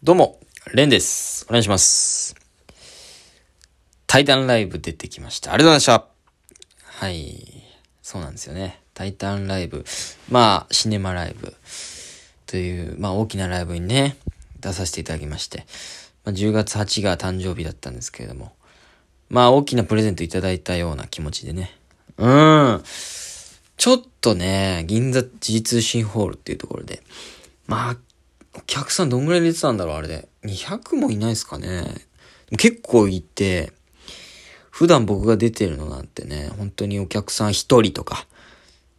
どうも、レンです。お願いします。タイタンライブ出てきました。ありがとうございました。はい。そうなんですよね。タイタンライブ。まあ、シネマライブ。という、まあ、大きなライブにね、出させていただきまして。まあ、10月8が誕生日だったんですけれども。まあ、大きなプレゼントいただいたような気持ちでね。うん。ちょっとね、銀座 G 通信ホールっていうところで、まあ、お客さんどんぐらい入れてたんだろう、あれで。200もいないですかね。結構いて、普段僕が出てるのなんてね、本当にお客さん1人とか、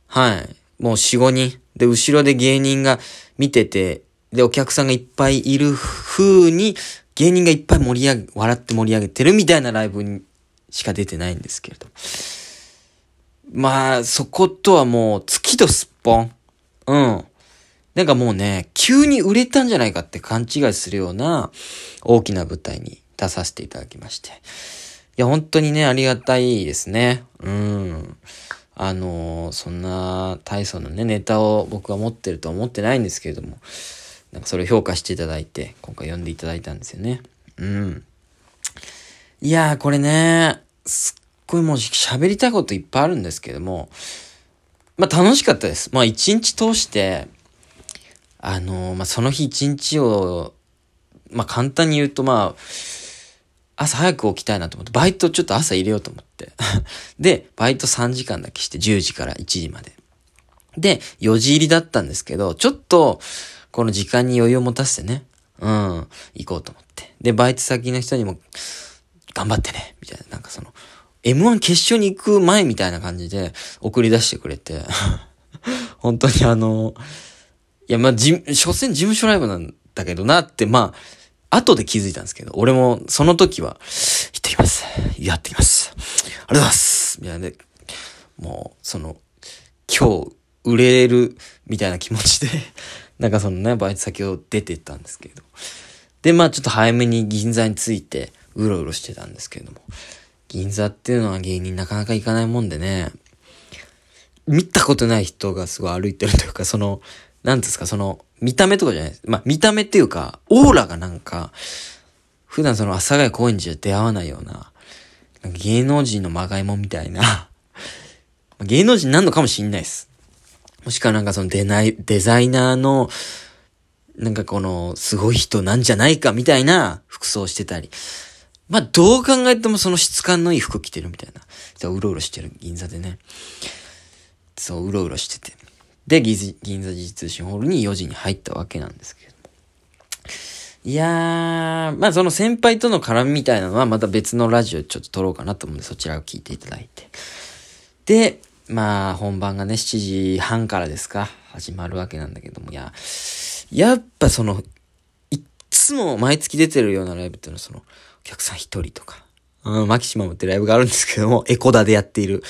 はい。もう4、5人。で、後ろで芸人が見てて、で、お客さんがいっぱいいる風に、芸人がいっぱい盛り上げ、笑って盛り上げてるみたいなライブにしか出てないんですけれど。まあ、そことはもう月とすっぽん。うん。なんかもうね、急に売れたんじゃないかって勘違いするような大きな舞台に出させていただきまして。いや、本当にね、ありがたいですね。うん。あのそんな大層なね、ネタを僕は持ってるとは思ってないんですけれども、なんかそれを評価していただいて、今回読んでいただいたんですよね。うん。いやー、これね、すっごいもう喋りたいこといっぱいあるんですけども、まあ楽しかったです。まあ一日通して、あのまあその日一日を、まあ簡単に言うとまあ、朝早く起きたいなと思って、バイトちょっと朝入れようと思って。で、バイト3時間だけして10時から1時まで。で、4時入りだったんですけど、ちょっと、この時間に余裕を持たせてね、うん、行こうと思って。で、バイト先の人にも、頑張ってね、みたいな、なんかその、M1 決勝に行く前みたいな感じで送り出してくれて、本当にあの、いや、まあ、じ、所詮事務所ライブなんだけどなって、まあ、後で気づいたんですけど、俺もその時は、行ってきます。やってきます。ありがとうございます。みたいなで、もう、その、今日、売れる、みたいな気持ちで、なんかそのね、バイト先を出てったんですけど。で、まあちょっと早めに銀座に着いて、うろうろしてたんですけれども。銀座っていうのは芸人なかなか行かないもんでね、見たことない人がすごい歩いてるというか、その、なんですか、その、見た目とかじゃないです。まあ、見た目っていうか、オーラがなんか、普段その阿佐ヶ谷高円寺で出会わないような、な芸能人のまがいもみたいな、芸能人なんのかもしんないです。もしくはなんかそのデナイ、デザイナーの、なんかこの、すごい人なんじゃないかみたいな服装してたり。まあ、どう考えてもその質感のいい服着てるみたいな。うろうろしてる銀座でね。そう、うろうろしてて。で、銀座銀座時通信ホールに4時に入ったわけなんですけど。いやー、まあその先輩との絡みみたいなのはまた別のラジオちょっと撮ろうかなと思うんでそちらを聞いていただいて。で、まあ本番がね、7時半からですか、始まるわけなんだけども、いや、やっぱその、いっつも毎月出てるようなライブっていうのはその、お客さん一人とか、うん、マキシマムってライブがあるんですけども、エコダでやっている。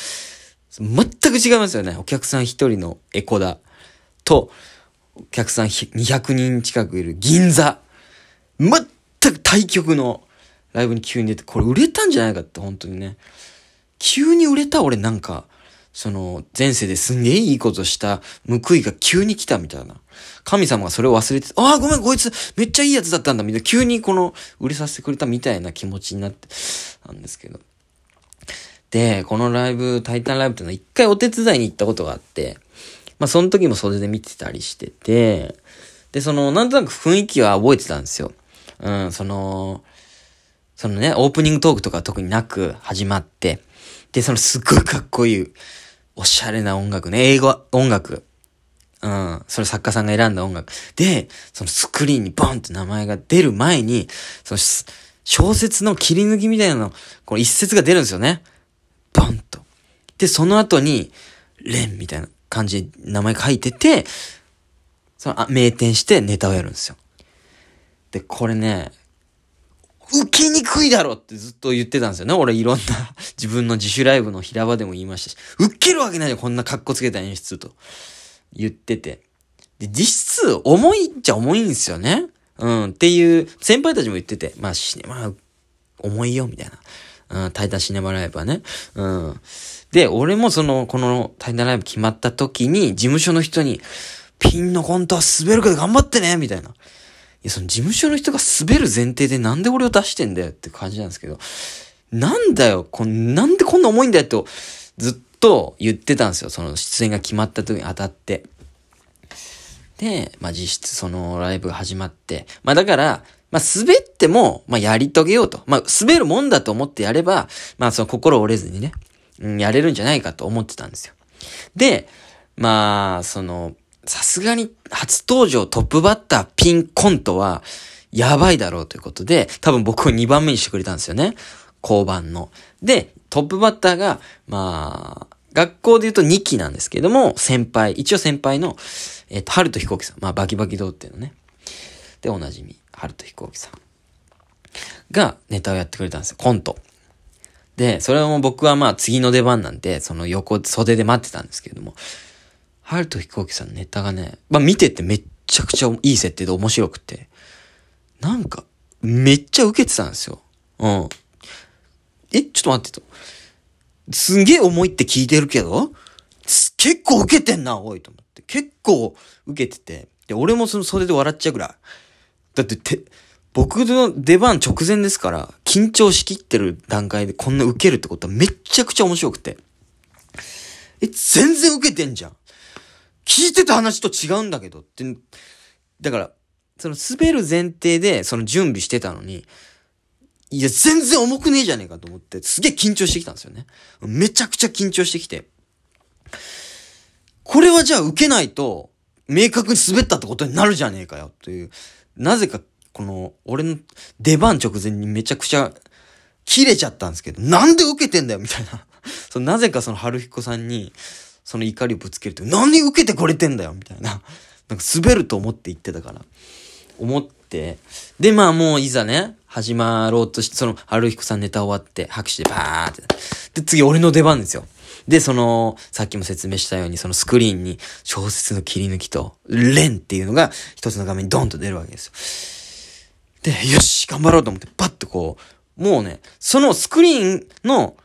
全く違いますよね。お客さん一人のエコダと、お客さん200人近くいる銀座。全く対極のライブに急に出て、これ売れたんじゃないかって本当にね。急に売れた俺なんか、その、前世ですんげえいいことした報いが急に来たみたいな。神様がそれを忘れて、ああ、ごめん、こいつめっちゃいいやつだったんだ、みたいな。急にこの、売れさせてくれたみたいな気持ちになってたんですけど。で、このライブ、タイタンライブっていうのは一回お手伝いに行ったことがあって、まあその時も袖で見てたりしてて、で、その、なんとなく雰囲気は覚えてたんですよ。うん、その、そのね、オープニングトークとか特になく始まって、で、そのすっごいかっこいい、おしゃれな音楽ね、英語、音楽。うん、それ作家さんが選んだ音楽。で、そのスクリーンにボンって名前が出る前に、その小説の切り抜きみたいなの、この一節が出るんですよね。ボンと。で、その後に、レンみたいな感じで名前書いてて、その、あ、名店してネタをやるんですよ。で、これね、受けにくいだろってずっと言ってたんですよね。俺いろんな 自分の自主ライブの平場でも言いましたし、受けるわけないよ、こんな格好つけた演出と言ってて。で、実質重いっちゃ重いんですよね。うん、っていう、先輩たちも言ってて、まあ、シネマ、重いよ、みたいな。うん、タイタンシネマライブはね。うん。で、俺もその、このタイタライブ決まった時に、事務所の人に、ピンのコントは滑るけど頑張ってねみたいな。いや、その事務所の人が滑る前提でなんで俺を出してんだよって感じなんですけど、なんだよ、こん、なんでこんな重いんだよと、ずっと言ってたんですよ。その出演が決まった時に当たって。で、まあ実質そのライブが始まって、まあだから、まあ滑っても、まあやり遂げようと。まあ滑るもんだと思ってやれば、まあその心折れずにね、うん、やれるんじゃないかと思ってたんですよ。で、まあ、その、さすがに初登場トップバッターピンコントは、やばいだろうということで、多分僕を2番目にしてくれたんですよね。交番の。で、トップバッターが、まあ、学校で言うと2期なんですけども、先輩、一応先輩の、えっ、ー、と、春と飛行機さん。まあ、バキバキ童貞のね。で、おなじみ、春と飛行機さん。が、ネタをやってくれたんですよ。コント。で、それも僕はまあ次の出番なんで、その横、袖で待ってたんですけれども、春と飛行機さんのネタがね、まあ見ててめっちゃくちゃいい設定で面白くて、なんか、めっちゃ受けてたんですよ。うん。え、ちょっと待ってと。すんげえ重いって聞いてるけど、結構受けてんな、おいと思って。結構受けてて。で、俺もその袖で笑っちゃうぐらい。だってて、僕の出番直前ですから、緊張しきってる段階でこんな受けるってことはめっちゃくちゃ面白くて。え、全然受けてんじゃん。聞いてた話と違うんだけどって。だから、その滑る前提でその準備してたのに、いや、全然重くねえじゃねえかと思って、すげえ緊張してきたんですよね。めちゃくちゃ緊張してきて。これはじゃあ受けないと、明確に滑ったってことになるじゃねえかよ、という。なぜか、この、俺の出番直前にめちゃくちゃ、切れちゃったんですけど、なんで受けてんだよ、みたいな。そのなぜかその春彦さんに、その怒りをぶつけると、何受けてこれてんだよみたいな。なんか滑ると思って言ってたから。思って。で、まあもういざね、始まろうとして、その、春彦さんネタ終わって、拍手でバーって。で、次俺の出番ですよ。で、その、さっきも説明したように、そのスクリーンに小説の切り抜きと、レンっていうのが一つの画面にドンと出るわけですよ。で、よし、頑張ろうと思って、パッとこう、もうね、そのスクリーンの、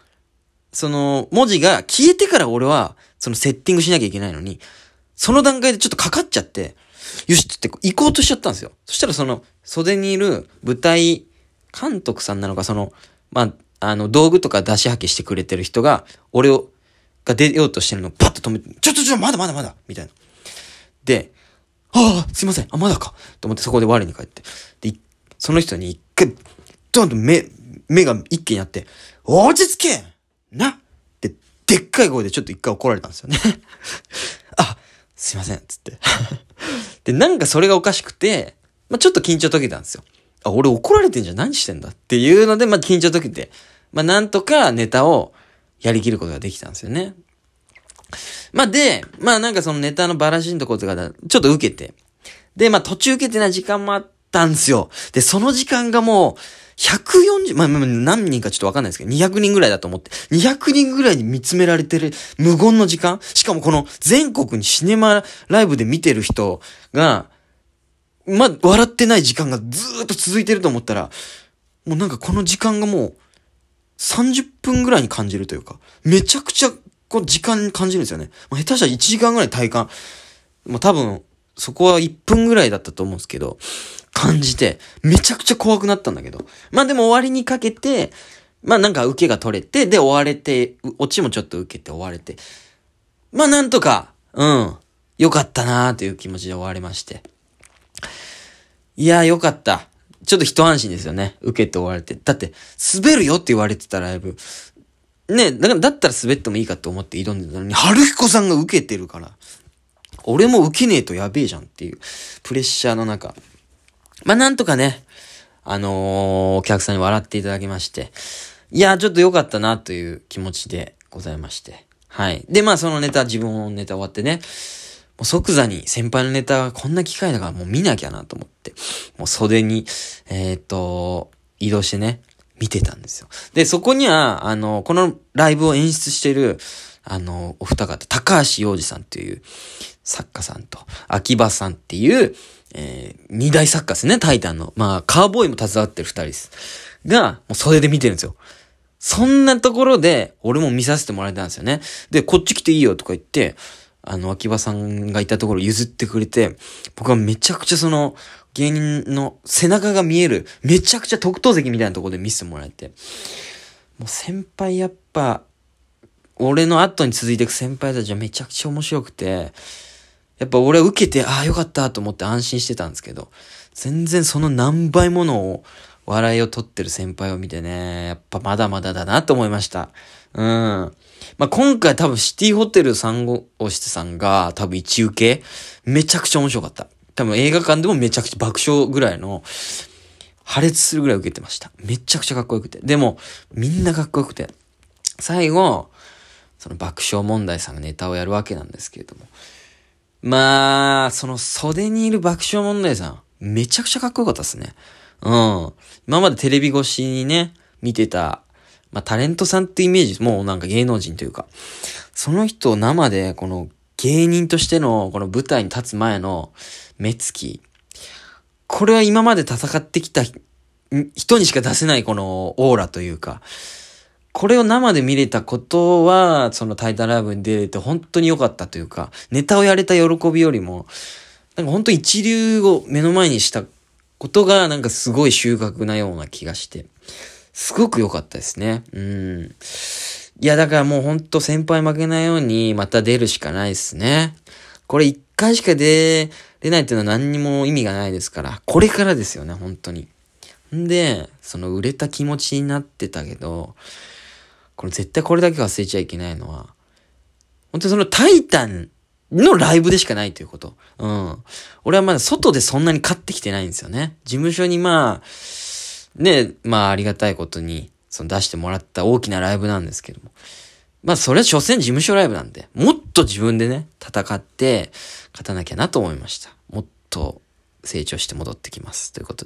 その文字が消えてから俺は、そのセッティングしなきゃいけないのに、その段階でちょっとかかっちゃって、よしって行こうとしちゃったんですよ。そしたらその袖にいる舞台監督さんなのか、その、まあ、あの、道具とか出しはけしてくれてる人が、俺を、が出ようとしてるの。をパッと止めて、ちょちょちょ、まだまだまだみたいな。で、ああ、すいません、あ、まだか。と思ってそこで我に返って。で、その人に一回、ドンと目、目が一気にあって、落ち着けな。でっかい声でちょっと一回怒られたんですよね。あ、すいません、つって。で、なんかそれがおかしくて、まあ、ちょっと緊張解けたんですよ。あ、俺怒られてんじゃん。何してんだ？っていうので、まあ、緊張解けて、まあ、なんとかネタをやりきることができたんですよね。まあ、で、まあ、なんかそのネタのバラシンとことかちょっと受けて。で、まあ、途中受けてない時間もあったんですよ。で、その時間がもう、140、まあ、何人かちょっとわかんないですけど、200人ぐらいだと思って、200人ぐらいに見つめられてる無言の時間しかもこの全国にシネマライブで見てる人が、ま笑ってない時間がずーっと続いてると思ったら、もうなんかこの時間がもう、30分ぐらいに感じるというか、めちゃくちゃ、こう時間に感じるんですよね。まあ、下手したら1時間ぐらい体感。もう多分、そこは1分ぐらいだったと思うんですけど、感じて、めちゃくちゃ怖くなったんだけど。まあでも終わりにかけて、まあなんか受けが取れて、で終われて、オチもちょっと受けて終われて。まあなんとか、うん、よかったなーという気持ちで終われまして。いやーよかった。ちょっと一安心ですよね。受けて終われて。だって、滑るよって言われてたライブ。ね、だから、だったら滑ってもいいかって思って挑んでたのに、春彦さんが受けてるから。俺も受けねえとやべえじゃんっていう、プレッシャーの中。まあ、なんとかね、あのー、お客さんに笑っていただきまして、いや、ちょっと良かったなという気持ちでございまして。はい。で、まあ、そのネタ、自分のネタ終わってね、もう即座に先輩のネタこんな機会だからもう見なきゃなと思って、もう袖に、えっ、と、移動してね、見てたんですよ。で、そこには、あの、このライブを演出してる、あの、お二方、高橋洋二さんっていう作家さんと、秋葉さんっていう、えー、二大作家ですね、タイタンの。まあ、カーボーイも携わってる二人です。が、もう袖で見てるんですよ。そんなところで、俺も見させてもらえたんですよね。で、こっち来ていいよとか言って、あの、秋葉さんがいたところ譲ってくれて、僕はめちゃくちゃその、芸人の背中が見える、めちゃくちゃ特等席みたいなところで見せてもらえて、もう先輩やっぱ、俺の後に続いていく先輩たちはめちゃくちゃ面白くて、やっぱ俺は受けて、ああよかったと思って安心してたんですけど、全然その何倍ものを、笑いを取ってる先輩を見てね、やっぱまだまだだなと思いました。うん。まあ、今回多分シティホテル産後押してさんが多分一受けめちゃくちゃ面白かった。多分映画館でもめちゃくちゃ爆笑ぐらいの破裂するぐらい受けてました。めちゃくちゃかっこよくて。でも、みんなかっこよくて。最後、その爆笑問題さんがネタをやるわけなんですけれども。まあ、その袖にいる爆笑問題さん、めちゃくちゃかっこよかったですね。うん。今までテレビ越しにね、見てた、まあタレントさんってイメージ、もうなんか芸能人というか、その人を生でこの芸人としてのこの舞台に立つ前の目つき、これは今まで戦ってきた人にしか出せないこのオーラというか、これを生で見れたことは、そのタイタライブに出れて本当に良かったというか、ネタをやれた喜びよりも、なんか本当一流を目の前にしたことがなんかすごい収穫なような気がして、すごく良かったですね。うん。いや、だからもうほんと先輩負けないようにまた出るしかないですね。これ一回しか出れないっていうのは何にも意味がないですから、これからですよね、本当に。んで、その売れた気持ちになってたけど、これ絶対これだけ忘れちゃいけないのは、本当にそのタイタンのライブでしかないということ。うん。俺はまだ外でそんなに買ってきてないんですよね。事務所にまあ、ね、まあありがたいことに、その出してもらった大きなライブなんですけども。まあそれは所詮事務所ライブなんで、もっと自分でね、戦って勝たなきゃなと思いました。もっと成長して戻ってきます。ということで。